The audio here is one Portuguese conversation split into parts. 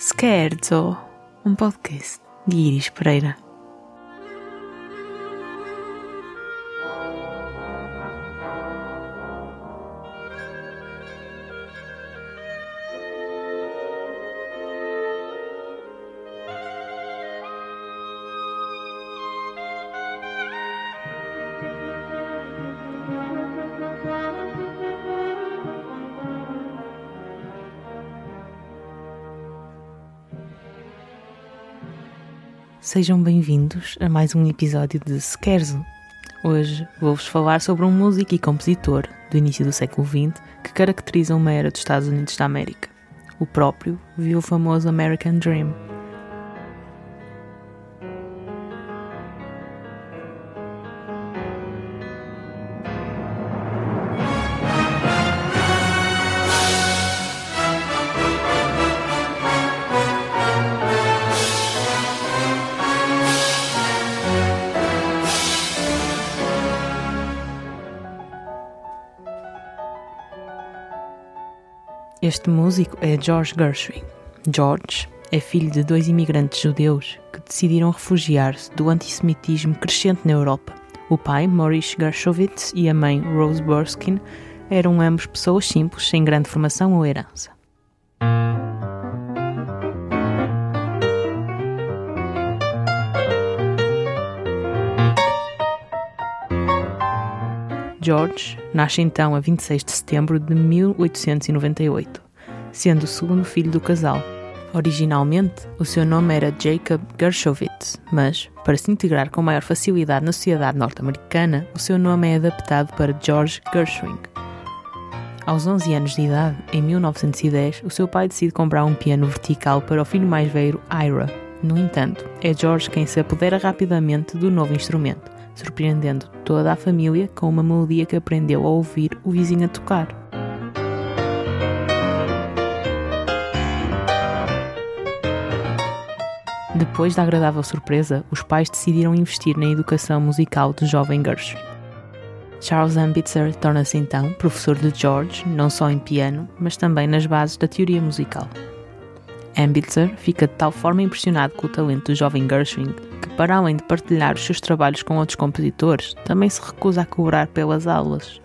Scherzo, um podcast de Iris Pereira. Sejam bem-vindos a mais um episódio de Scherzo. Hoje vou-vos falar sobre um músico e compositor do início do século XX que caracteriza uma era dos Estados Unidos da América. O próprio viu o famoso American Dream, Este músico é George Gershwin. George é filho de dois imigrantes judeus que decidiram refugiar-se do antissemitismo crescente na Europa. O pai, Maurice Gershowitz, e a mãe, Rose Burskin, eram ambos pessoas simples, sem grande formação ou herança. George nasce então a 26 de setembro de 1898, sendo o segundo filho do casal. Originalmente, o seu nome era Jacob Gershowitz, mas, para se integrar com maior facilidade na sociedade norte-americana, o seu nome é adaptado para George Gershwin. Aos 11 anos de idade, em 1910, o seu pai decide comprar um piano vertical para o filho mais velho, Ira. No entanto, é George quem se apodera rapidamente do novo instrumento surpreendendo toda a família com uma melodia que aprendeu a ouvir o vizinho a tocar. Depois da agradável surpresa, os pais decidiram investir na educação musical do jovem Gershwin. Charles Ambitzer torna-se então professor de George, não só em piano, mas também nas bases da teoria musical. Ambitzer fica de tal forma impressionado com o talento do jovem Gershwin que, para além de partilhar os seus trabalhos com outros compositores, também se recusa a cobrar pelas aulas.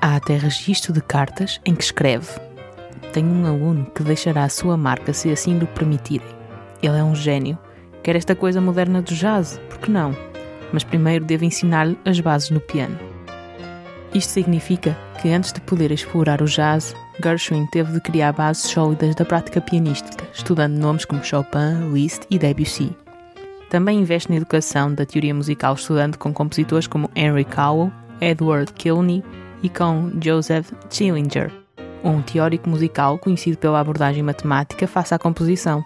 Há até registro de cartas em que escreve: Tenho um aluno que deixará a sua marca se assim lhe permitirem. Ele é um gênio, quer esta coisa moderna do jazz, por que não? Mas primeiro devo ensinar-lhe as bases no piano. Isto significa que antes de poder explorar o jazz, Gershwin teve de criar bases sólidas da prática pianística, estudando nomes como Chopin, Liszt e Debussy. Também investe na educação da teoria musical, estudando com compositores como Henry Cowell, Edward Kilney e com Joseph Schillinger, um teórico musical conhecido pela abordagem matemática face à composição.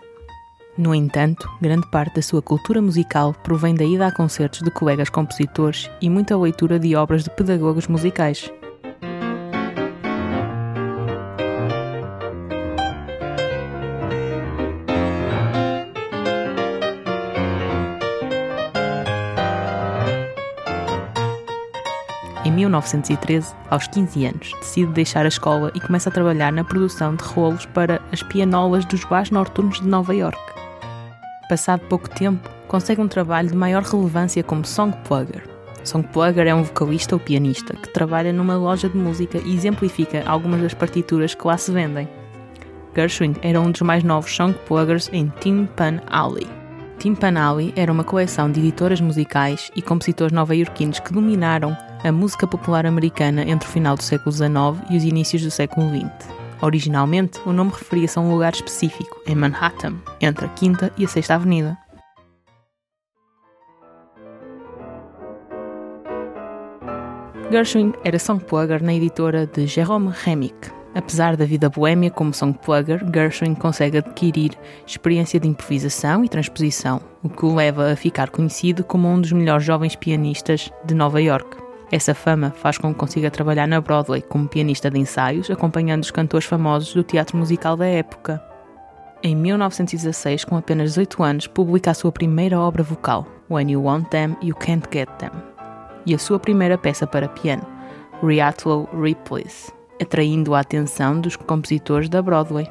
No entanto, grande parte da sua cultura musical provém da ida a concertos de colegas compositores e muita leitura de obras de pedagogos musicais. Em 1913, aos 15 anos, decide deixar a escola e começa a trabalhar na produção de rolos para as pianolas dos bares noturnos de Nova York. Passado pouco tempo, consegue um trabalho de maior relevância como songplugger. Songplugger é um vocalista ou pianista que trabalha numa loja de música e exemplifica algumas das partituras que lá se vendem. Gershwin era um dos mais novos songpluggers em Tin Pan Alley. Tin Pan Alley era uma coleção de editoras musicais e compositores nova-iorquinos que dominaram a música popular americana entre o final do século XIX e os inícios do século XX. Originalmente, o nome referia-se a um lugar específico, em Manhattan, entre a Quinta e a Sexta Avenida. Gershwin era songplugger na editora de Jerome Remick. Apesar da vida boêmia como songplugger, Gershwin consegue adquirir experiência de improvisação e transposição, o que o leva a ficar conhecido como um dos melhores jovens pianistas de Nova York. Essa fama faz com que consiga trabalhar na Broadway como pianista de ensaios, acompanhando os cantores famosos do teatro musical da época. Em 1916, com apenas 18 anos, publica a sua primeira obra vocal, When You Want Them, You Can't Get Them, e a sua primeira peça para piano, Riatlow Ripley's, atraindo a atenção dos compositores da Broadway.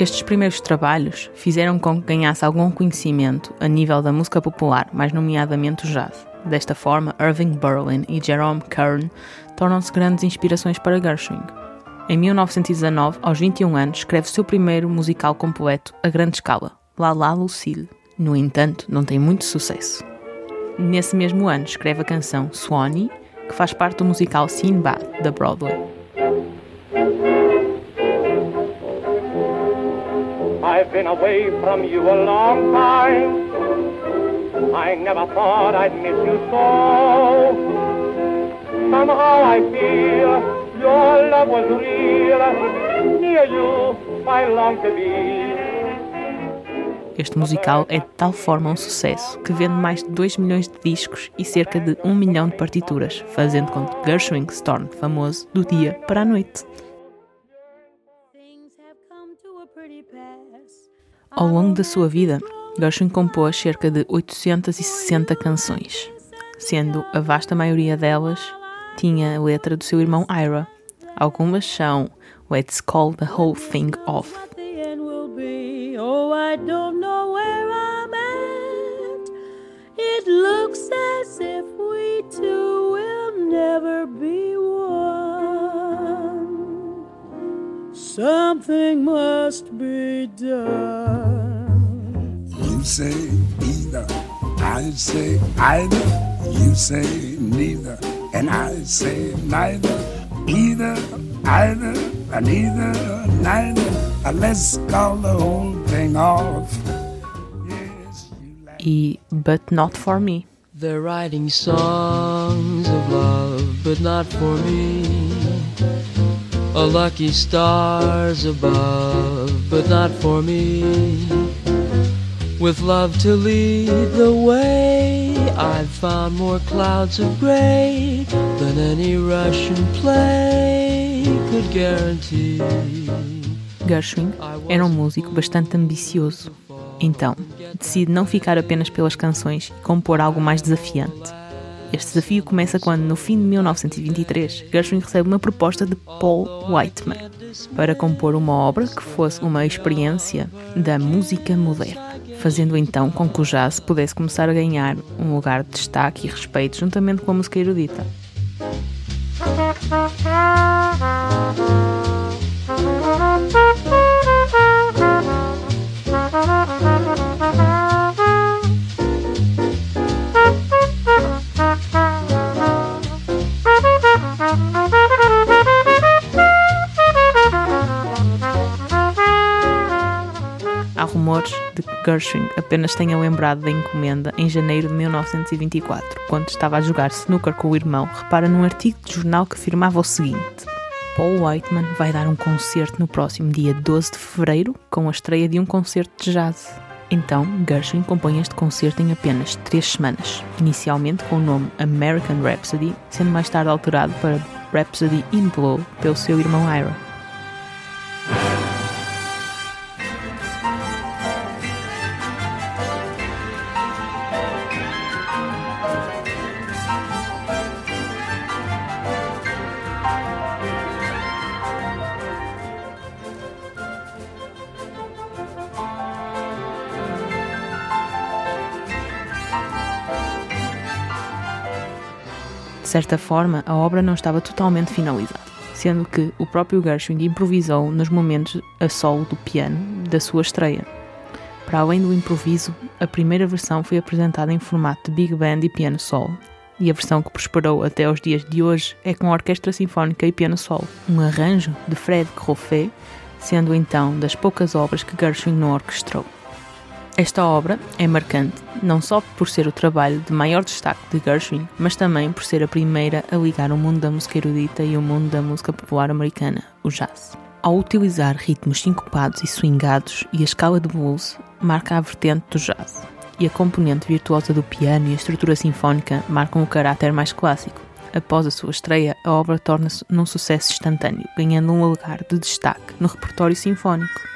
Estes primeiros trabalhos fizeram com que ganhasse algum conhecimento a nível da música popular, mais nomeadamente o jazz. Desta forma, Irving Berlin e Jerome Kern tornam-se grandes inspirações para Gershwin. Em 1919, aos 21 anos, escreve seu primeiro musical completo a grande escala, La La Lucille. No entanto, não tem muito sucesso. Nesse mesmo ano, escreve a canção Swanee, que faz parte do musical Sinbad, da Broadway. I've been away from you a long time. I never thought I'd miss you so. Somehow I feel your love was real. Near you, I long to be. Este musical é de tal forma um sucesso que vende mais de 2 milhões de discos e cerca de 1 milhão de partituras, fazendo com que Gershwin se torne famoso do dia para a noite. Ao longo da sua vida, Gershwin compôs cerca de 860 canções, sendo a vasta maioria delas tinha a letra do seu irmão Ira. Algumas são Let's Call the Whole Thing Off. Oh. It looks as if we two will Something must be done. You say either, I say either. You say neither, and I say neither. Either, either, and either, neither. Let's call the whole thing off. e But Not For Me. They're writing songs of love, but not for me. A lucky stars above, but not for me. With love to lead the way, I've found more clouds of gray than any Russian play could guarantee. Gershwin era um músico bastante ambicioso. Então, decide não ficar apenas pelas canções e compor algo mais desafiante. Este desafio começa quando, no fim de 1923, Gershwin recebe uma proposta de Paul Whiteman para compor uma obra que fosse uma experiência da música moderna, fazendo então com que o jazz pudesse começar a ganhar um lugar de destaque e respeito juntamente com a música erudita. Gershwin apenas tenha lembrado da encomenda em janeiro de 1924, quando estava a jogar snooker com o irmão, repara num artigo de jornal que afirmava o seguinte: Paul Whiteman vai dar um concerto no próximo dia 12 de fevereiro, com a estreia de um concerto de jazz. Então, Gershwin compõe este concerto em apenas três semanas, inicialmente com o nome American Rhapsody, sendo mais tarde alterado para Rhapsody in Blue pelo seu irmão Ira. Certa forma, a obra não estava totalmente finalizada, sendo que o próprio Gershwin improvisou nos momentos a solo do piano da sua estreia. Para além do improviso, a primeira versão foi apresentada em formato de big band e piano solo, e a versão que prosperou até aos dias de hoje é com orquestra sinfónica e piano solo, um arranjo de Fred Croffet, sendo então das poucas obras que Gershwin não orquestrou. Esta obra é marcante não só por ser o trabalho de maior destaque de Gershwin, mas também por ser a primeira a ligar o mundo da música erudita e o mundo da música popular americana, o jazz. Ao utilizar ritmos sincopados e swingados e a escala de blues, marca a vertente do jazz, e a componente virtuosa do piano e a estrutura sinfónica marcam o caráter mais clássico. Após a sua estreia, a obra torna-se num sucesso instantâneo, ganhando um lugar de destaque no repertório sinfónico.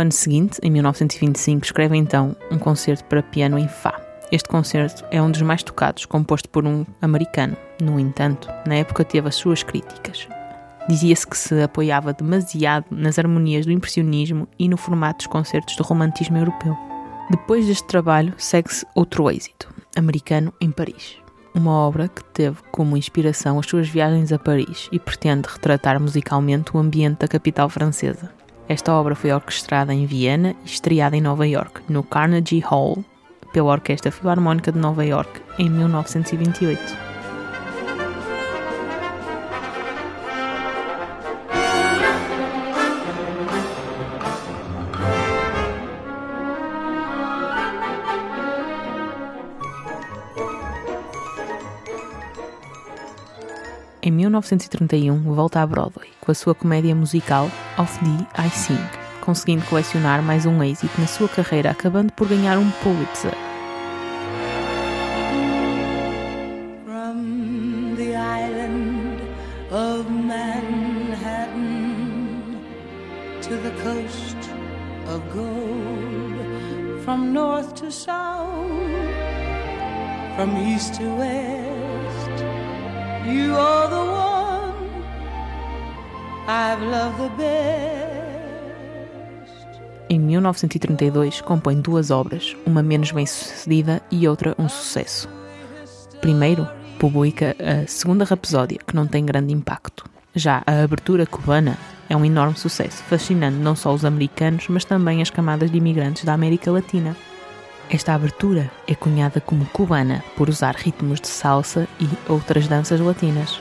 Ano seguinte, em 1925, escreve então um concerto para piano em Fá. Este concerto é um dos mais tocados, composto por um americano. No entanto, na época teve as suas críticas. Dizia-se que se apoiava demasiado nas harmonias do impressionismo e no formato dos concertos do romantismo europeu. Depois deste trabalho, segue-se outro êxito, Americano em Paris. Uma obra que teve como inspiração as suas viagens a Paris e pretende retratar musicalmente o ambiente da capital francesa. Esta obra foi orquestrada em Viena e estreada em Nova York, no Carnegie Hall, pela Orquestra Filarmónica de Nova York, em 1928. 1931, volta à Broadway com a sua comédia musical Of Thee I Sing, conseguindo colecionar mais um êxito na sua carreira, acabando por ganhar um Pulitzer. From the island of Manhattan to the coast of gold, from north to south, from east to west. You are the one Em 1932, compõe duas obras, uma menos bem-sucedida e outra um sucesso. Primeiro, publica a segunda Rapsódia, que não tem grande impacto. Já a abertura cubana é um enorme sucesso, fascinando não só os americanos, mas também as camadas de imigrantes da América Latina. Esta abertura é cunhada como cubana por usar ritmos de salsa e outras danças latinas.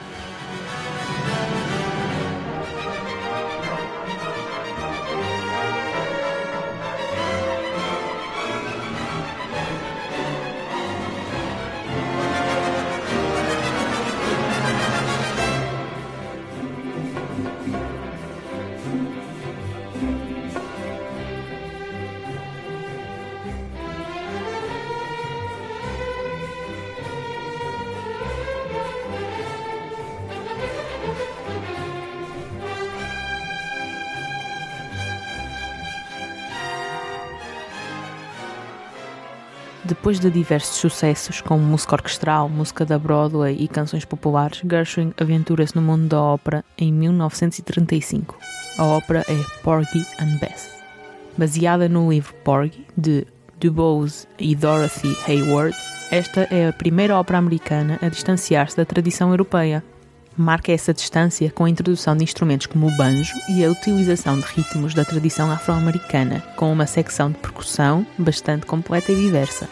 Depois de diversos sucessos, como música orquestral, música da Broadway e canções populares, Gershwin aventura-se no mundo da ópera em 1935. A ópera é Porgy and Bess. Baseada no livro Porgy, de DuBose e Dorothy Hayward, esta é a primeira ópera americana a distanciar-se da tradição europeia marca essa distância com a introdução de instrumentos como o banjo e a utilização de ritmos da tradição afro-americana, com uma secção de percussão bastante completa e diversa.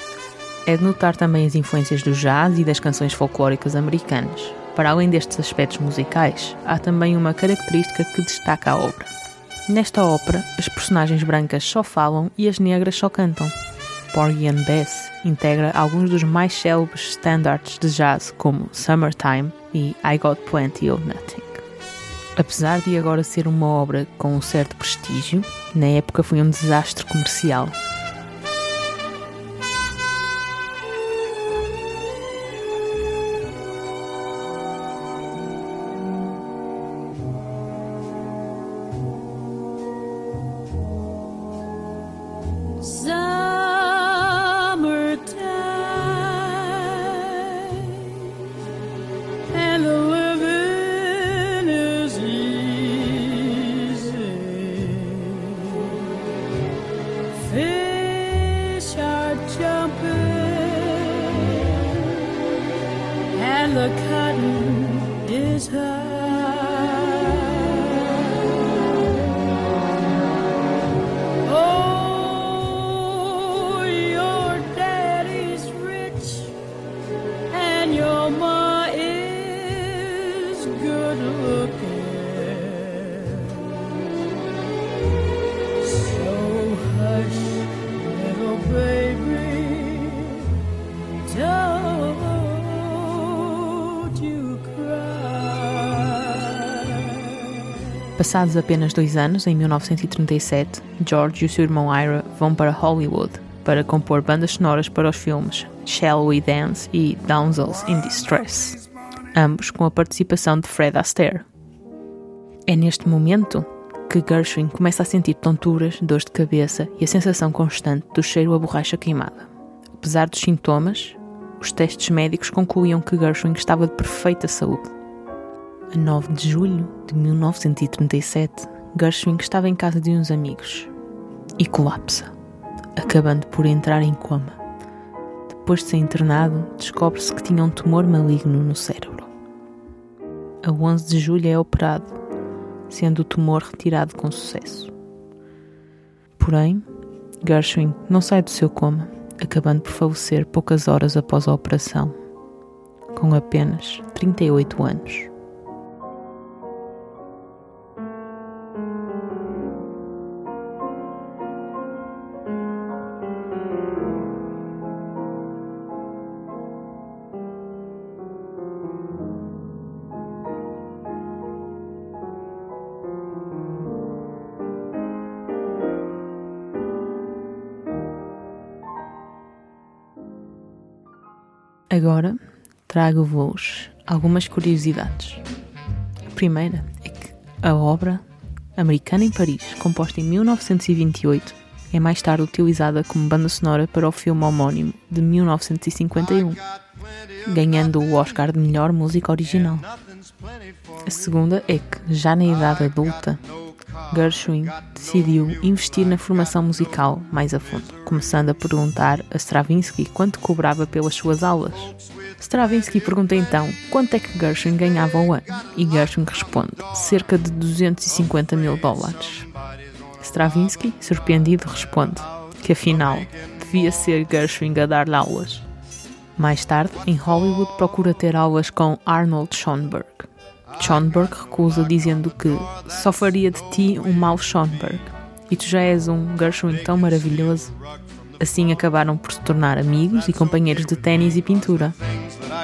É de notar também as influências do jazz e das canções folclóricas americanas. Para além destes aspectos musicais, há também uma característica que destaca a obra. Nesta ópera, as personagens brancas só falam e as negras só cantam. Porgy and Bess integra alguns dos mais célebres standards de jazz, como Summertime e I Got Plenty of Nothing. Apesar de agora ser uma obra com um certo prestígio, na época foi um desastre comercial Passados apenas dois anos, em 1937, George e o seu irmão Ira vão para Hollywood para compor bandas sonoras para os filmes Shall We Dance e Damsels in Distress, ambos com a participação de Fred Astaire. É neste momento que Gershwin começa a sentir tonturas, dores de cabeça e a sensação constante do cheiro a borracha queimada. Apesar dos sintomas, os testes médicos concluíam que Gershwin estava de perfeita saúde. A 9 de julho de 1937, Gershwin estava em casa de uns amigos e colapsa, acabando por entrar em coma. Depois de ser internado, descobre-se que tinha um tumor maligno no cérebro. A 11 de julho é operado, sendo o tumor retirado com sucesso. Porém, Gershwin não sai do seu coma acabando por falecer poucas horas após a operação, com apenas 38 anos. Trago-vos algumas curiosidades. A primeira é que a obra Americana em Paris, composta em 1928, é mais tarde utilizada como banda sonora para o filme homónimo de 1951, ganhando o Oscar de melhor música original. A segunda é que, já na idade adulta, Gershwin decidiu investir na formação musical mais a fundo, começando a perguntar a Stravinsky quanto cobrava pelas suas aulas. Stravinsky pergunta então quanto é que Gershwin ganhava ao ano e Gershwin responde cerca de 250 mil dólares. Stravinsky, surpreendido, responde que afinal devia ser Gershwin a dar-lhe aulas. Mais tarde, em Hollywood, procura ter aulas com Arnold Schoenberg. Schoenberg recusa, dizendo que só faria de ti um mau Schoenberg e tu já és um Gershwin tão maravilhoso. Assim acabaram por se tornar amigos e companheiros de ténis e pintura.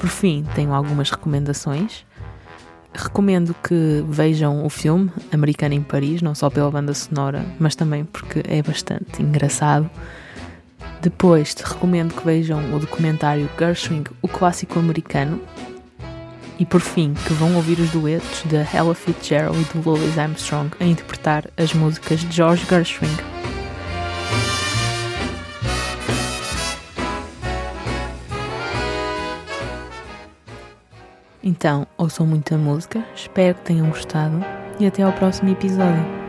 Por fim, tenho algumas recomendações. Recomendo que vejam o filme Americano em Paris, não só pela banda sonora, mas também porque é bastante engraçado. Depois te recomendo que vejam o documentário Gershwin, o clássico americano. E por fim, que vão ouvir os duetos de Ella Fitzgerald e de Louis Armstrong a interpretar as músicas de George Gershwin. Então, ouçam muita música, espero que tenham gostado e até ao próximo episódio.